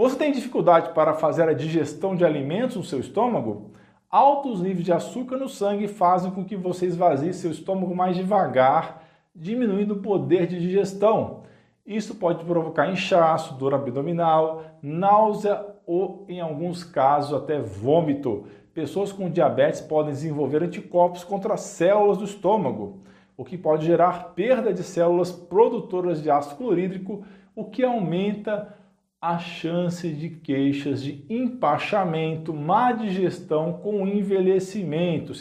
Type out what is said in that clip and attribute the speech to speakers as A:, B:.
A: Você tem dificuldade para fazer a digestão de alimentos no seu estômago? Altos níveis de açúcar no sangue fazem com que você esvazie seu estômago mais devagar, diminuindo o poder de digestão. Isso pode provocar inchaço, dor abdominal, náusea ou, em alguns casos, até vômito. Pessoas com diabetes podem desenvolver anticorpos contra as células do estômago, o que pode gerar perda de células produtoras de ácido clorídrico, o que aumenta a chance de queixas de empachamento, má digestão com envelhecimento.